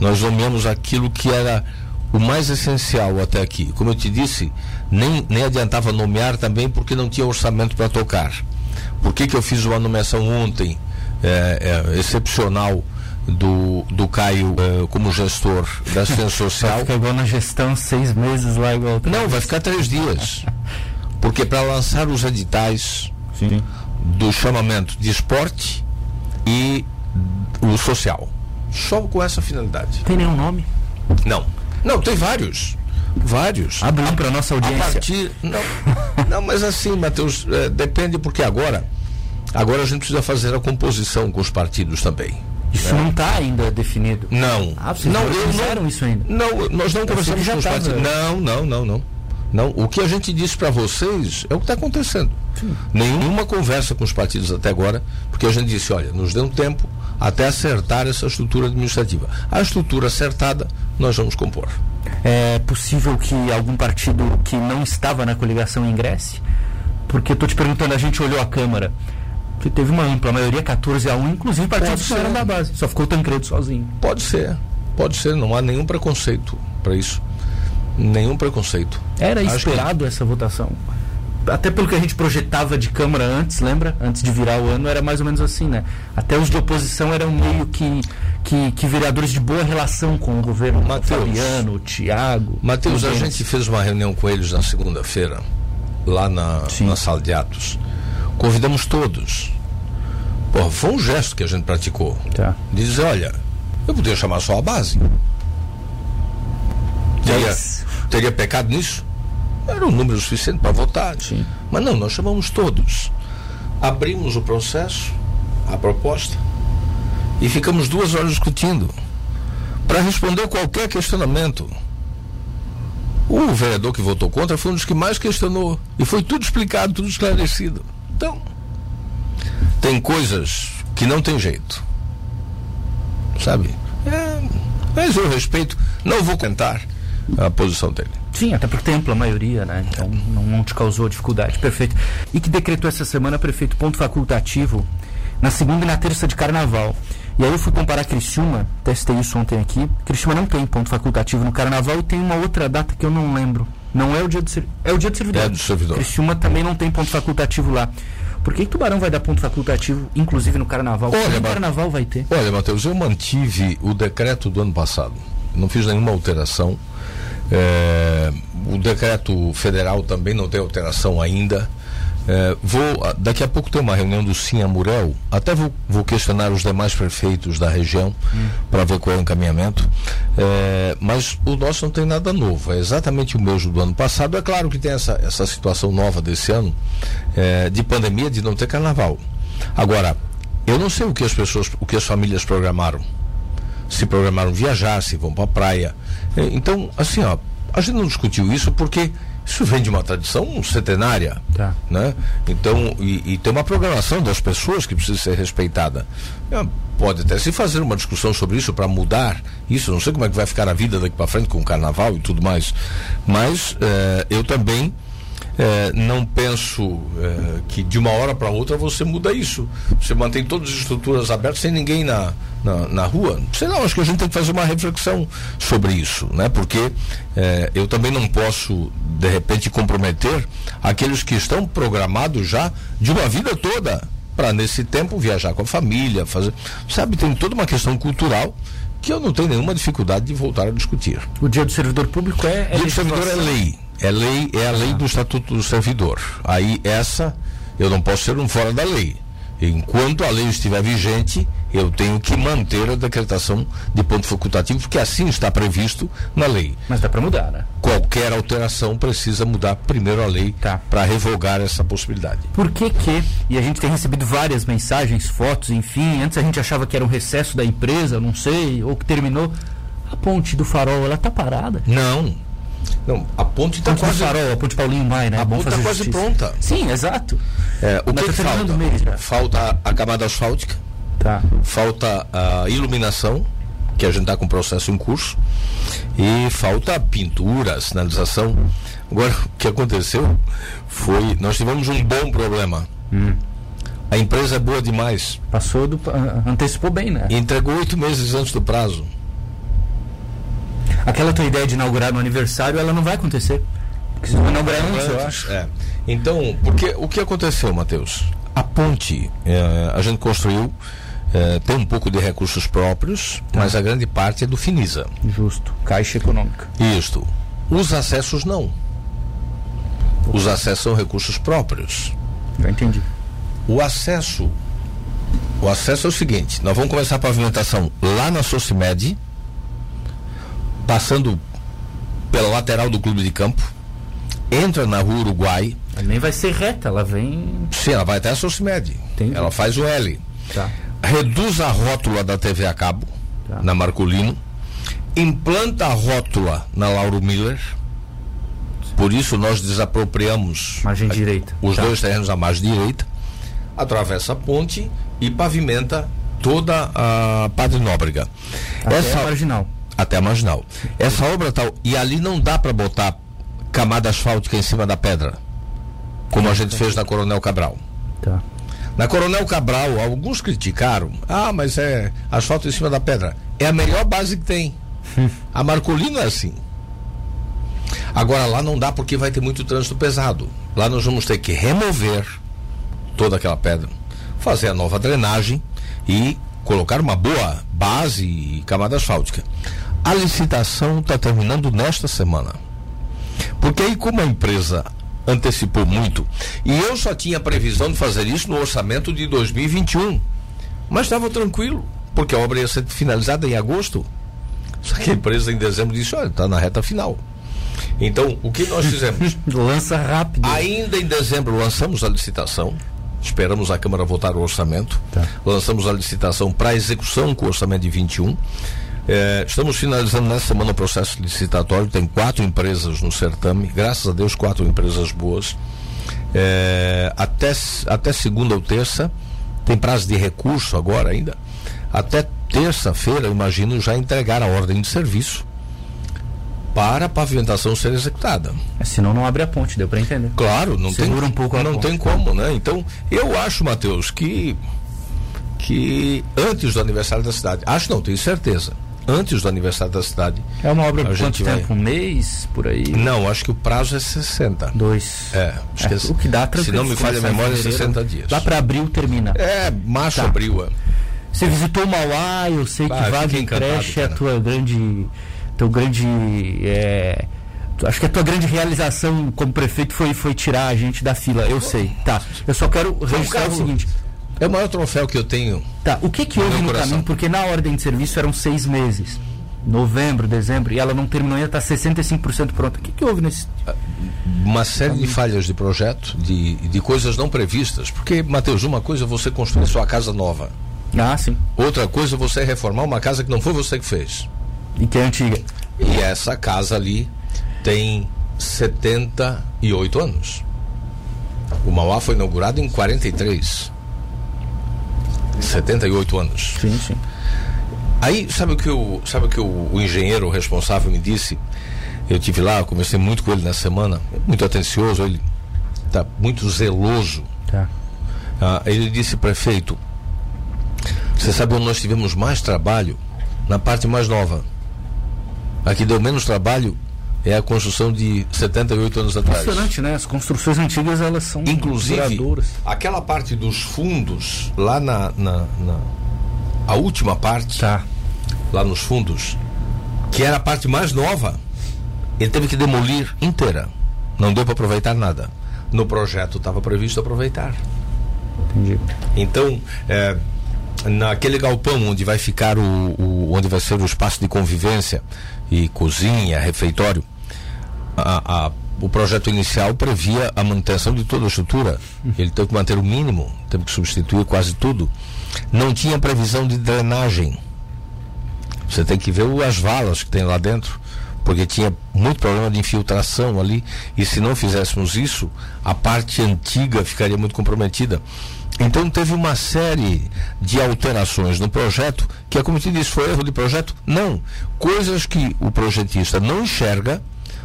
nós nomeamos aquilo que era o mais essencial até aqui. Como eu te disse, nem, nem adiantava nomear também porque não tinha orçamento para tocar. Por que, que eu fiz uma nomeação ontem é, é, excepcional do, do Caio é, como gestor da assistência social? Vai ficar igual na gestão seis meses lá igual. Não, vai ficar três dias. Porque para lançar os editais Sim. do chamamento de esporte e o social. Só com essa finalidade. Tem nenhum nome? Não. Não, tem vários. Vários. Abre um para nossa A audiência. partir. Não, não mas assim, Matheus, é, depende porque agora. Agora a gente precisa fazer a composição com os partidos também. Isso não está ainda definido. Não. Ah, vocês não, não eu fizeram isso ainda? Não, nós não conversamos que já com os partidos. Não, não, não, não. Não, o que a gente disse para vocês é o que está acontecendo. Nenhuma conversa com os partidos até agora, porque a gente disse, olha, nos dê um tempo até acertar essa estrutura administrativa. A estrutura acertada, nós vamos compor. É possível que algum partido que não estava na coligação ingresse? Porque eu estou te perguntando, a gente olhou a Câmara, que teve uma ampla maioria, 14 a 1, inclusive partidos Pode que eram ser. da base. Só ficou o Tancredo sozinho. Pode ser, pode ser, não há nenhum preconceito para isso. Nenhum preconceito. Era Acho esperado essa votação. Até pelo que a gente projetava de Câmara antes, lembra? Antes de virar o ano, era mais ou menos assim, né? Até os de oposição eram meio que, que, que vereadores de boa relação com o governo. Mateus. O Fabiano, o Tiago. Mateus, o a gente fez uma reunião com eles na segunda-feira, lá na, Sim. na sala de atos. Convidamos todos. Porra, foi um gesto que a gente praticou. Tá. Dizer, olha, eu podia chamar só a base. Teria, Mas- teria pecado nisso? Era um número suficiente para votar. Sim. Mas não, nós chamamos todos. Abrimos o processo, a proposta, e ficamos duas horas discutindo para responder qualquer questionamento. O vereador que votou contra foi um dos que mais questionou. E foi tudo explicado, tudo esclarecido. Então, tem coisas que não tem jeito. Sabe? É, mas eu respeito, não vou comentar a posição dele. Sim, até porque tem ampla maioria, né? Então não, não te causou dificuldade. Perfeito. E que decretou essa semana, prefeito, ponto facultativo na segunda e na terça de carnaval. E aí eu fui comparar Criciúma, testei isso ontem aqui. Criciúma não tem ponto facultativo no carnaval e tem uma outra data que eu não lembro. Não é o dia do servidor. É o dia do servidor. É do servidor. Criciúma também não tem ponto facultativo lá. Por que, que Tubarão vai dar ponto facultativo, inclusive no carnaval? Olha, no Bar- carnaval vai ter. Olha, Matheus, eu mantive o decreto do ano passado. Não fiz nenhuma alteração. É, o decreto federal também não tem alteração ainda. É, vou, ah, daqui a pouco tem uma reunião do Sim Amurel. Até vou, vou questionar os demais prefeitos da região para ver qual é o encaminhamento. É, mas o nosso não tem nada novo. É exatamente o mesmo do ano passado. É claro que tem essa, essa situação nova desse ano é, de pandemia de não ter carnaval. Agora, eu não sei o que as pessoas, o que as famílias programaram. Se programaram viajar, se vão para a praia. É, Então, assim, ó, a gente não discutiu isso porque isso vem de uma tradição centenária. Tá. Né? Então, e, e tem uma programação das pessoas que precisa ser respeitada. É, Pode até se fazer uma discussão sobre isso para mudar isso. Não sei como é que vai ficar a vida daqui para frente com o carnaval e tudo mais. Mas eh, eu também eh, não penso eh, que de uma hora para outra você muda isso. Você mantém todas as estruturas abertas sem ninguém na, na, na rua. Sei lá, acho que a gente tem que fazer uma reflexão sobre isso, né? Porque eh, eu também não posso, de repente, comprometer aqueles que estão programados já de uma vida toda para nesse tempo viajar com a família, fazer. Sabe, tem toda uma questão cultural que eu não tenho nenhuma dificuldade de voltar a discutir. O dia do servidor público é. é Dia do servidor é lei. É lei, é a lei do Estatuto do Servidor. Aí essa eu não posso ser um fora da lei. Enquanto a lei estiver vigente, eu tenho que manter a decretação de ponto facultativo, porque assim está previsto na lei. Mas dá para mudar, né? Qualquer alteração precisa mudar primeiro a lei Tá. para revogar essa possibilidade. Por que que, e a gente tem recebido várias mensagens, fotos, enfim, antes a gente achava que era um recesso da empresa, não sei, ou que terminou. A ponte do farol, ela tá parada? Não. Não, a ponte está Ponte quase farol, a ponte Paulinho Maia, né? A É ponte tá fazer quase justiça. pronta. Sim, exato. É, o Mas que, tá que falta? o mês já. Falta a camada asfáltica. Tá. falta a iluminação, que a gente está com o processo em curso, e falta a pintura, a sinalização. Agora, o que aconteceu foi, nós tivemos um bom problema. A empresa é boa demais. Passou do. antecipou bem, né? Entregou oito meses antes do prazo. Aquela tua ideia de inaugurar no aniversário, ela não vai acontecer. Porque se não inaugurar antes, eu acho. É. Então, porque o que aconteceu, Matheus? A ponte, é, a gente construiu, é, tem um pouco de recursos próprios, tá. mas a grande parte é do Finisa. Justo. Caixa econômica. Isto. Os acessos não. Os acessos são recursos próprios. Já entendi. O acesso. O acesso é o seguinte: nós vamos começar a pavimentação lá na Socimed, passando pela lateral do clube de campo, entra na rua Uruguai. Ela nem vai ser reta, ela vem. Sim, ela vai até a Socimed. Entendi. Ela faz o L. Tá. Reduz a rótula da TV a cabo, tá. na Marcolino. Implanta a rótula na Lauro Miller por isso nós desapropriamos margem direita. os tá. dois terrenos à margem direita, atravessa a ponte e pavimenta toda a Padre Nóbrega. Até Essa, a marginal. Até a marginal. Essa obra tal. E ali não dá para botar camada asfáltica em cima da pedra, como a gente fez na Coronel Cabral. Tá. Na Coronel Cabral, alguns criticaram. Ah, mas é asfalto em cima da pedra. É a melhor base que tem. a Marcolino é assim. Agora lá não dá porque vai ter muito trânsito pesado. Lá nós vamos ter que remover toda aquela pedra, fazer a nova drenagem e colocar uma boa base e camada asfáltica. A licitação está terminando nesta semana. Porque aí, como a empresa antecipou muito, e eu só tinha previsão de fazer isso no orçamento de 2021, mas estava tranquilo, porque a obra ia ser finalizada em agosto. Só que a empresa em dezembro disse: olha, está na reta final. Então, o que nós fizemos? Lança rápido. Ainda em dezembro lançamos a licitação. Esperamos a Câmara votar o orçamento. Tá. Lançamos a licitação para execução com o orçamento de 21. É, estamos finalizando nessa semana o processo licitatório. Tem quatro empresas no certame, graças a Deus, quatro empresas boas. É, até, até segunda ou terça, tem prazo de recurso agora ainda. Até terça-feira, imagino, já entregar a ordem de serviço para a pavimentação ser executada. É, senão não abre a ponte, deu para entender. Claro, não Segura tem um pouco a não ponte. tem como, né? Então, eu acho, Matheus, que que antes do aniversário da cidade, acho não, tenho certeza. Antes do aniversário da cidade. É uma obra de quanto tempo? Vai... Um mês por aí? Não, acho que o prazo é 60. Dois. É, é o que dá Se não me falha a memória, é 60 dias. Lá para abril termina. É, março, tá. abril. É. Você visitou Mauá, eu sei que Vaga Creche é a tua grande teu grande. É, acho que a tua grande realização como prefeito foi, foi tirar a gente da fila, eu sei. Tá. Eu só quero registrar o seguinte. É o maior troféu que eu tenho. Tá. O que que houve no caminho? Porque na ordem de serviço eram seis meses. Novembro, dezembro, e ela não terminou ainda, está 65% pronta. O que, que houve nesse. Uma série de falhas de projeto, de, de coisas não previstas. Porque, Matheus, uma coisa é você construir sua casa nova. Ah, sim. Outra coisa é você reformar uma casa que não foi você que fez. E que é antiga. E essa casa ali tem 78 anos. O Mauá foi inaugurado em 43. 78 anos. Sim, sim. Aí, sabe o que, o, sabe o, que o, o engenheiro responsável me disse? Eu tive lá, conversei muito com ele na semana, muito atencioso, ele está muito zeloso. Tá. Ah, ele disse, prefeito, você sabe onde nós tivemos mais trabalho? Na parte mais nova. A que deu menos trabalho é a construção de 78 anos atrás. Impressionante, né? As construções antigas elas são Inclusive, duradouras. aquela parte dos fundos, lá na, na, na, a última parte, tá. lá nos fundos, que era a parte mais nova, ele teve que demolir inteira. Não deu para aproveitar nada. No projeto estava previsto aproveitar. Entendi. Então, é, naquele galpão onde vai ficar o, o, onde vai ser o espaço de convivência e cozinha, refeitório, a, a, o projeto inicial previa a manutenção de toda a estrutura. Ele teve que manter o mínimo, teve que substituir quase tudo. Não tinha previsão de drenagem. Você tem que ver as valas que tem lá dentro, porque tinha muito problema de infiltração ali. E se não fizéssemos isso, a parte antiga ficaria muito comprometida. Então teve uma série de alterações no projeto que a comitiva disse foi erro de projeto? Não. Coisas que o projetista não enxerga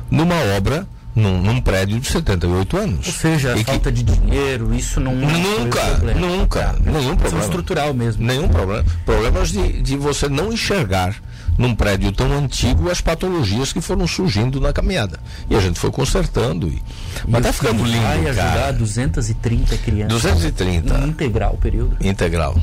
numa obra num, num, prédio de 78 anos. Ou seja, falta que... de dinheiro, isso não Nunca, nunca, tá. nenhum problema. estrutural mesmo. Nenhum problema. Problemas de, de você não enxergar num prédio tão antigo as patologias que foram surgindo na caminhada. E a gente foi consertando. E... Mas tá ficando lindo, vai ajudar cara. 230 crianças. 230. Integral o período. Integral.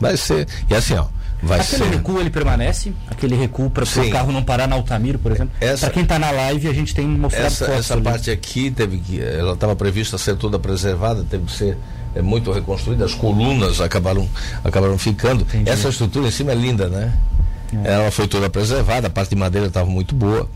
Vai ser. E assim, ó. Vai aquele ser... recuo ele permanece? Aquele recuo para o carro não parar na Altamiro, por exemplo? Para quem está na live, a gente tem mostrado Essa, essa parte aqui teve que. Ela estava prevista ser toda preservada, teve que ser é, muito reconstruída, as colunas acabaram, acabaram ficando. Entendi. Essa estrutura em cima é linda, né? É. Ela foi toda preservada, a parte de madeira estava muito boa.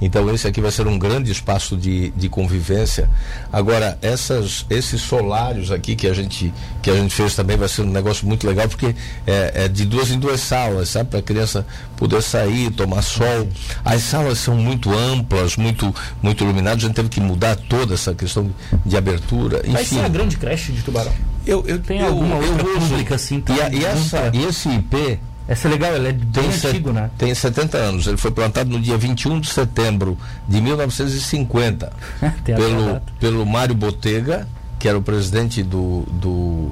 Então esse aqui vai ser um grande espaço de, de convivência. Agora, essas, esses solários aqui que a, gente, que a gente fez também vai ser um negócio muito legal, porque é, é de duas em duas salas, sabe? Para a criança poder sair, tomar sol. As salas são muito amplas, muito, muito iluminadas, a gente teve que mudar toda essa questão de, abertura. Enfim. Vai ser a grande creche de Tubarão. Eu, eu, Tem eu, alguma eu, outra eu, pública assim? E, a, e, essa, e esse IP essa é legal, ele é bem tem antigo, né? Tem 70 anos. Ele foi plantado no dia 21 de setembro de 1950 pelo, pelo Mário Botega, que era o presidente do, do,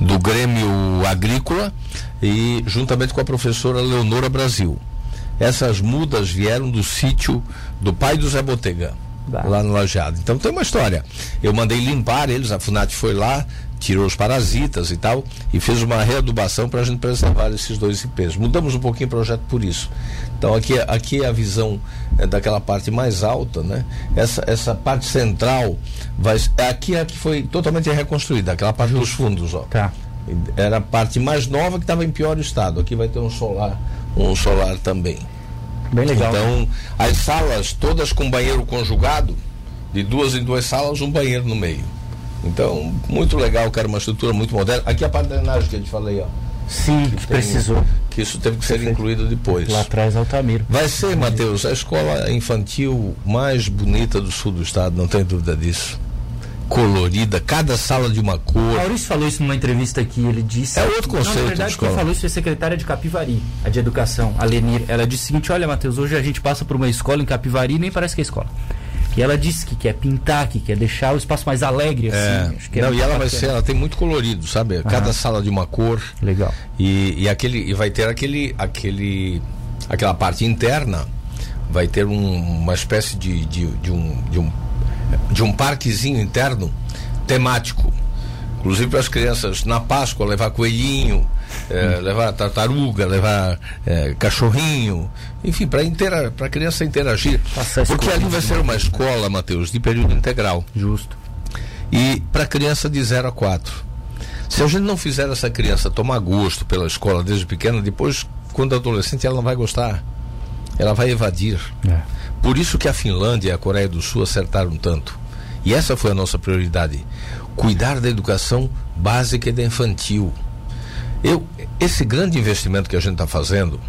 do Grêmio Agrícola, e juntamente com a professora Leonora Brasil. Essas mudas vieram do sítio do pai do Zé Botega. Lá no Lajeado. Então tem uma história. Eu mandei limpar eles, a FUNAT foi lá, tirou os parasitas e tal, e fez uma readubação para a gente preservar esses dois IPs. Mudamos um pouquinho o projeto por isso. Então aqui, aqui é a visão é, daquela parte mais alta, né? Essa, essa parte central vai. Aqui é a que foi totalmente reconstruída, aquela parte dos fundos, ó. Tá. Era a parte mais nova que estava em pior estado. Aqui vai ter um solar, um solar também. Bem legal. Então, as salas todas com banheiro conjugado, de duas em duas salas, um banheiro no meio. Então, muito legal, cara, uma estrutura muito moderna. Aqui a parte da drenagem que eu te falei, ó. Sim, que precisou. Que isso teve que ser Perfeito. incluído depois. Lá atrás, Altamiro. Vai ser, Matheus, a escola infantil mais bonita do sul do estado, não tem dúvida disso. Colorida, cada sala de uma cor. Maurício falou isso numa entrevista aqui, ele disse. É outro conceito. Não, na verdade, quem falou isso foi a secretária de Capivari, a de educação, a Lenir. Ela disse o seguinte: olha, Matheus, hoje a gente passa por uma escola em Capivari e nem parece que é escola. E ela disse que quer pintar, que quer deixar o espaço mais alegre, assim. É. Não, e ela vai ser, ela tem muito colorido, sabe? Cada sala de uma cor. Legal. E, e aquele, e vai ter aquele, aquele, aquela parte interna, vai ter um, uma espécie de, de, de, um, de, um, de um parquezinho interno temático. Inclusive para as crianças na Páscoa levar coelhinho, é, levar tartaruga, levar é, cachorrinho, enfim, para intera a criança interagir. Porque ali vai ser uma escola, Matheus, de período integral. Justo. E para criança de 0 a 4. Se a gente não fizer essa criança tomar gosto pela escola desde pequena, depois, quando adolescente, ela não vai gostar. Ela vai evadir. É. Por isso que a Finlândia e a Coreia do Sul acertaram tanto. E essa foi a nossa prioridade. Cuidar da educação básica e da infantil. Eu, esse grande investimento que a gente está fazendo,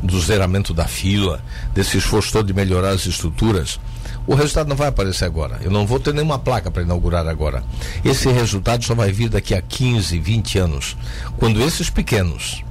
do zeramento da fila, desse esforço todo de melhorar as estruturas, o resultado não vai aparecer agora. Eu não vou ter nenhuma placa para inaugurar agora. Esse resultado só vai vir daqui a 15, 20 anos. Quando esses pequenos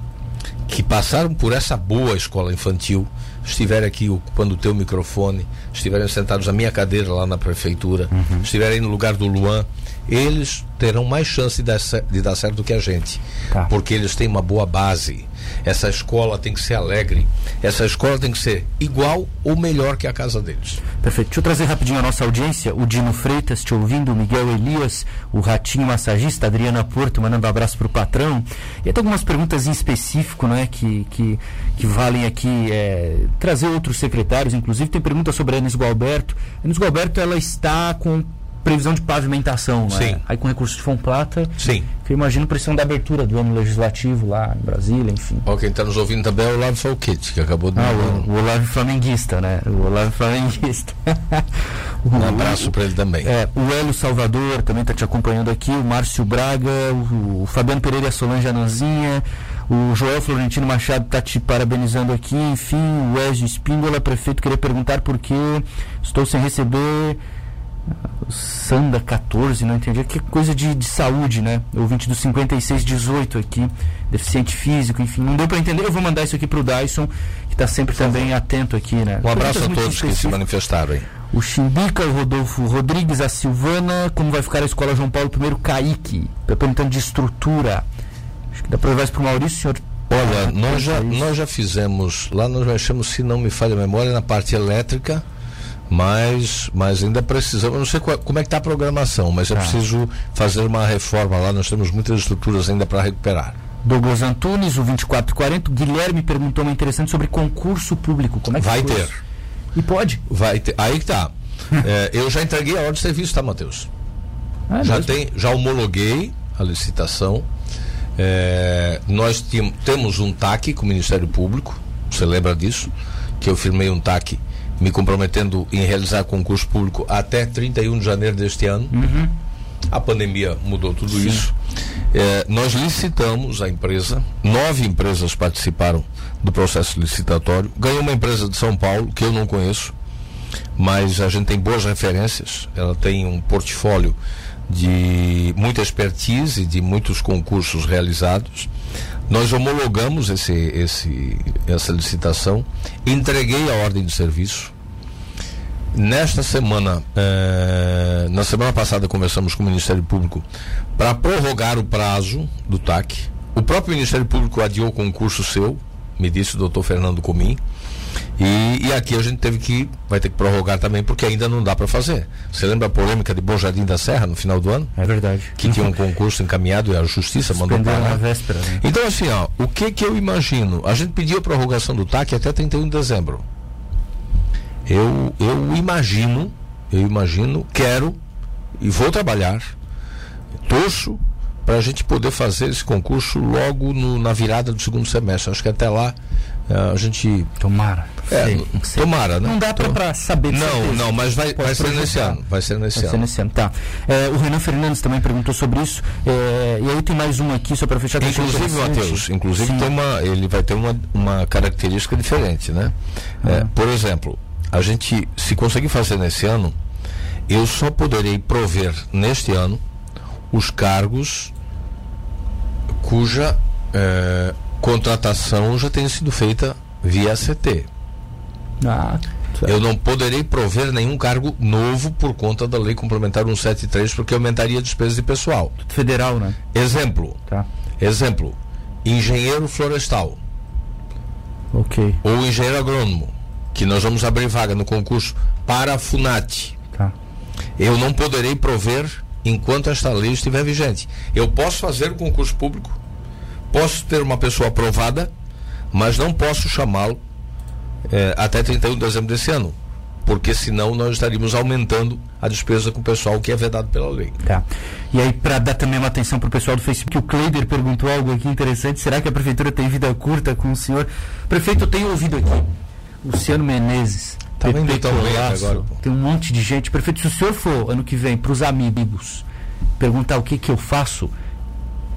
que passaram por essa boa escola infantil estiverem aqui ocupando o teu microfone, estiverem sentados na minha cadeira lá na prefeitura, uhum. estiverem no lugar do Luan, eles terão mais chance de dar, de dar certo do que a gente. Tá. Porque eles têm uma boa base. Essa escola tem que ser alegre. Essa escola tem que ser igual ou melhor que a casa deles. Perfeito. Deixa eu trazer rapidinho a nossa audiência. O Dino Freitas te ouvindo, o Miguel Elias, o Ratinho Massagista, Adriana Porto, mandando um abraço para o patrão. E tem algumas perguntas em específico, né, que, que, que valem aqui é, trazer outros secretários. Inclusive, tem pergunta sobre a Enes Gualberto. A Enes Gualberto, ela está com previsão de pavimentação, né? Sim. Aí com recurso de Fomplata. Sim. Que eu imagino pressão da abertura do ano legislativo lá em Brasília, enfim. Ó, quem está nos ouvindo também é o Olavo Falquete, que acabou de. Ah, o, o Olavo Flamenguista, né? O Olavo Flamenguista. um abraço para ele também. É, o Hélio Salvador também está te acompanhando aqui, o Márcio Braga, o, o Fabiano Pereira Solange Ananzinha, o Joel Florentino Machado está te parabenizando aqui, enfim, o Ezio Espíndola, prefeito, queria perguntar por que estou sem receber Sanda 14, não entendi. Que coisa de, de saúde, né? Ouvinte do 5618 aqui, deficiente físico, enfim, não deu para entender. Eu vou mandar isso aqui para o Dyson, que está sempre também atento aqui, né? Um abraço a todos que se manifestaram aí. O Chimbica, o Rodolfo Rodrigues, a Silvana, como vai ficar a escola João Paulo I Kaique? Perguntando de estrutura. Acho que dá para levar isso para o Maurício, senhor. Olha, nós já, nós já fizemos, lá nós mexemos, se não me falha a memória, na parte elétrica, mas, mas ainda precisamos, não sei qual, como é que está a programação, mas é preciso fazer uma reforma lá, nós temos muitas estruturas ainda para recuperar. Douglas Antunes, o 2440, Guilherme perguntou uma interessante sobre concurso público. Como é que Vai ter. E pode? Vai ter. Aí que tá. é, eu já entreguei a ordem de serviço, tá, Matheus? Ah, já, tem, já homologuei a licitação. É, nós temos um TAC com o Ministério Público, você lembra disso? Que eu firmei um TAC me comprometendo em realizar concurso público até 31 de janeiro deste ano. Uhum. A pandemia mudou tudo Sim. isso. É, nós licitamos a empresa, nove empresas participaram do processo licitatório. Ganhou uma empresa de São Paulo, que eu não conheço, mas a gente tem boas referências. Ela tem um portfólio de muita expertise, de muitos concursos realizados. Nós homologamos esse, esse, essa licitação, entreguei a ordem de serviço. Nesta semana, eh, na semana passada, conversamos com o Ministério Público para prorrogar o prazo do TAC. O próprio Ministério Público adiou o concurso seu, me disse o doutor Fernando Comim. E, e, aqui a gente teve que, vai ter que prorrogar também, porque ainda não dá para fazer. Você lembra a polêmica de Bom Jardim da Serra no final do ano? É verdade. Que tinha um concurso encaminhado e a justiça mandou parar. na véspera. Né? Então, assim, ó, o que que eu imagino? A gente pediu a prorrogação do TAC até 31 de dezembro. Eu, eu imagino, eu imagino, quero e vou trabalhar, torço para a gente poder fazer esse concurso logo no, na virada do segundo semestre. Acho que até lá a gente. Tomara. É, sei, tomara, né? Não dá para saber. Não, certeza. não, mas vai, vai ser nesse ano. Vai ser nesse vai ano. Ser nesse ano. Tá. É, o Renan Fernandes também perguntou sobre isso. É, e aí tem mais um aqui, só para fechar. Inclusive, Matheus, inclusive tem uma, ele vai ter uma, uma característica diferente, né? É, por exemplo, a gente, se conseguir fazer nesse ano, eu só poderei prover neste ano os cargos cuja é, contratação já tenha sido feita via CT. Ah, eu não poderei prover nenhum cargo novo por conta da lei complementar 173, porque aumentaria a despesa de pessoal. Federal, né? Exemplo. Tá. Exemplo. Engenheiro florestal. Ok. Ou engenheiro agrônomo que nós vamos abrir vaga no concurso para a FUNAT. Tá. Eu não poderei prover enquanto esta lei estiver vigente. Eu posso fazer o concurso público, posso ter uma pessoa aprovada, mas não posso chamá-lo é, até 31 de dezembro desse ano. Porque senão nós estaríamos aumentando a despesa com o pessoal que é vedado pela lei. Tá. E aí, para dar também uma atenção para o pessoal do Facebook, o Kleider perguntou algo aqui interessante. Será que a prefeitura tem vida curta com o senhor? Prefeito, eu tenho ouvido aqui Luciano Menezes. Tá Pepe Colasso, agora, tem um monte de gente. Prefeito, se o senhor for ano que vem para os amigos perguntar o que, que eu faço,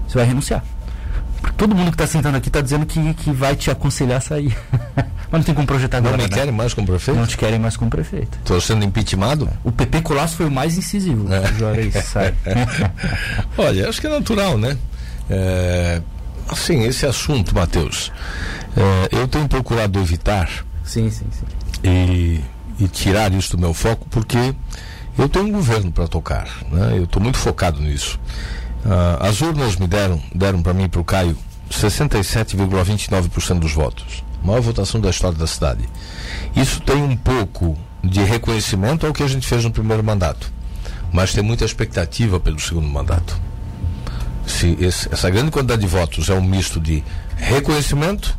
você vai renunciar. Todo mundo que está sentando aqui está dizendo que, que vai te aconselhar a sair. Mas não tem como projetar agora. Não me né? querem mais como prefeito? Não te querem mais como prefeito. Estou sendo impeachmentado? O PP Colasso foi o mais incisivo. É. Juarez, Olha, acho que é natural, né? É, assim, esse assunto, Matheus, é, eu tenho procurado evitar Sim, sim, sim. E, e tirar isso do meu foco, porque eu tenho um governo para tocar, né? Eu estou muito focado nisso. Uh, as urnas me deram, deram para mim e para o Caio 67,29% dos votos. Maior votação da história da cidade. Isso tem um pouco de reconhecimento ao que a gente fez no primeiro mandato, mas tem muita expectativa pelo segundo mandato. Se esse, essa grande quantidade de votos é um misto de reconhecimento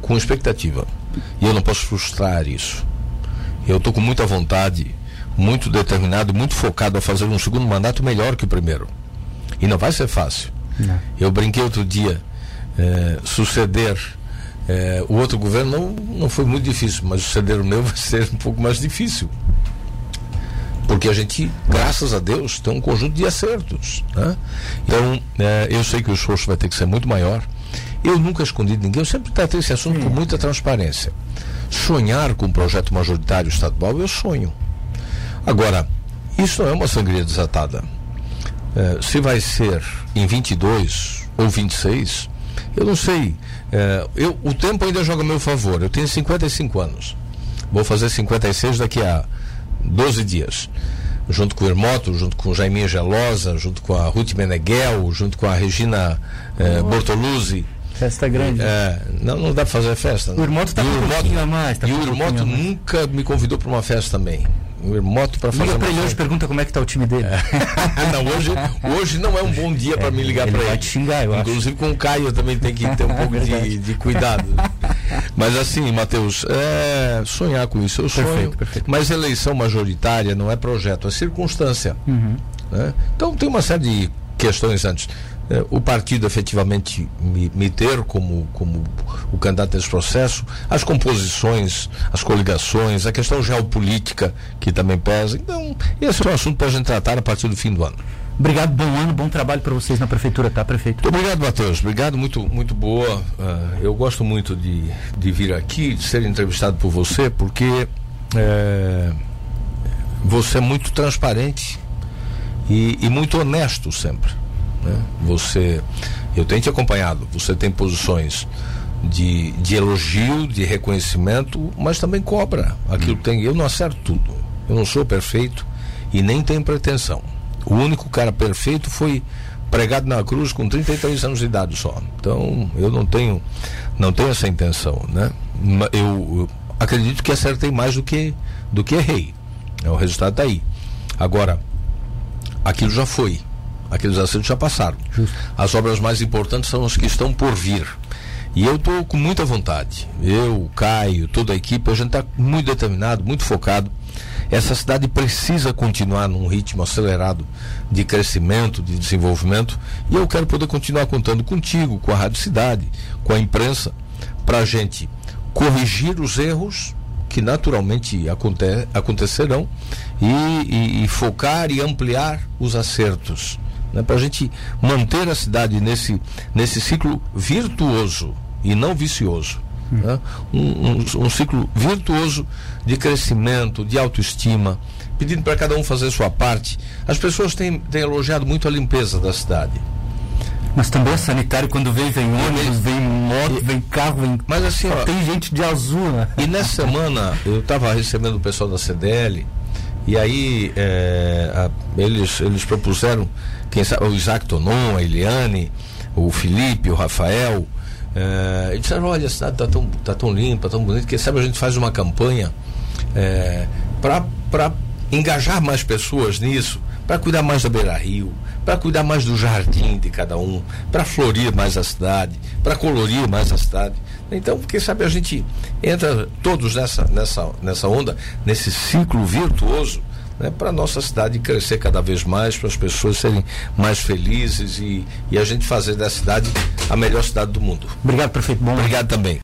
com expectativa. E eu não posso frustrar isso. Eu estou com muita vontade, muito determinado, muito focado a fazer um segundo mandato melhor que o primeiro. E não vai ser fácil. Não. Eu brinquei outro dia, é, suceder é, o outro governo não, não foi muito difícil, mas suceder o meu vai ser um pouco mais difícil. Porque a gente, graças a Deus, tem um conjunto de acertos. Né? Então, é, eu sei que o esforço vai ter que ser muito maior eu nunca escondi de ninguém, eu sempre tratei esse assunto com muita transparência. Sonhar com um projeto majoritário estadual, eu sonho. Agora, isso não é uma sangria desatada. É, se vai ser em 22 ou 26, eu não sei. É, eu, o tempo ainda joga a meu favor. Eu tenho 55 anos. Vou fazer 56 daqui a 12 dias. Junto com o Hermoto, junto com o Jaiminha Gelosa, junto com a Ruth Meneghel, junto com a Regina eh, Bortoluzzi. Festa grande. É, não, não dá pra fazer festa. O Hermoto tá e com o um pouquinho a mais. Tá e o mais. nunca me convidou para uma festa também. O Hermoto para fazer Liga uma pra ele hoje, pergunta como é que tá o time dele. não, hoje, hoje não é um bom dia para me ligar ele para vai ele. te xingar, eu acho. Inclusive com o Caio também tem que ter um pouco de, de cuidado. Mas assim, Matheus, é sonhar com isso. Eu sonho. Perfeito, perfeito. Mas eleição majoritária não é projeto, é circunstância. Uhum. né? Então tem uma série de questões antes. É, O partido efetivamente me, me ter como, como o candidato nesse processo, as composições, as coligações, a questão geopolítica que também pesa. Então, esse é um assunto para a gente tratar a partir do fim do ano. Obrigado, bom ano, bom trabalho pra vocês na prefeitura, tá, prefeito? Muito obrigado, Matheus. Obrigado, muito, muito boa. Ah, eu gosto muito de, de vir aqui, de ser entrevistado por você, porque eh, você é muito transparente e, e muito honesto sempre. Né? Você, eu tenho te acompanhado, você tem posições de, de elogio, de reconhecimento, mas também cobra aquilo que tem. Eu não acerto tudo. Eu não sou perfeito e nem tenho pretensão. O único cara perfeito foi pregado na cruz com 33 anos de idade só. Então, eu não tenho não tenho essa intenção, né? Eu, eu acredito que acertei mais do que do que errei. É, O resultado está aí. Agora, aquilo já foi. Aqueles acertos já passaram. Justo. As obras mais importantes são as que estão por vir. E eu estou com muita vontade. Eu, Caio, toda a equipe, a gente está muito determinado, muito focado. Essa cidade precisa continuar num ritmo acelerado de crescimento, de desenvolvimento. E eu quero poder continuar contando contigo, com a Rádio Cidade, com a imprensa, para a gente corrigir os erros que naturalmente aconte acontecerão e, e- e focar e ampliar os acertos. Né? Para a gente manter a cidade nesse, nesse ciclo virtuoso e não vicioso. né? Um, um- um ciclo virtuoso de crescimento, de autoestima, pedindo para cada um fazer sua parte. As pessoas têm, têm elogiado muito a limpeza da cidade. Mas também é sanitário quando vem, vem ônibus, vem moto, vem carro, vem. Mas assim, ó, tem gente de azul, né? E nessa semana eu estava recebendo o pessoal da CDL e aí é, a- eles, eles propuseram, quem sabe, o Isaac Tonon, a Eliane, o Felipe, o Rafael, é, e disseram, olha, a cidade está tão, tá tão limpa, tão bonita, quem sabe a gente faz uma campanha para engajar mais pessoas nisso, para cuidar mais da Beira Rio, para cuidar mais do jardim de cada um, para florir mais a cidade, para colorir mais a cidade. Então, quem sabe a gente entra todos nessa, nessa, nessa onda, nesse ciclo virtuoso, né, para a nossa cidade crescer cada vez mais, para as pessoas serem mais felizes e, e a gente fazer da cidade a melhor cidade do mundo. Obrigado, prefeito. Bom. Obrigado também.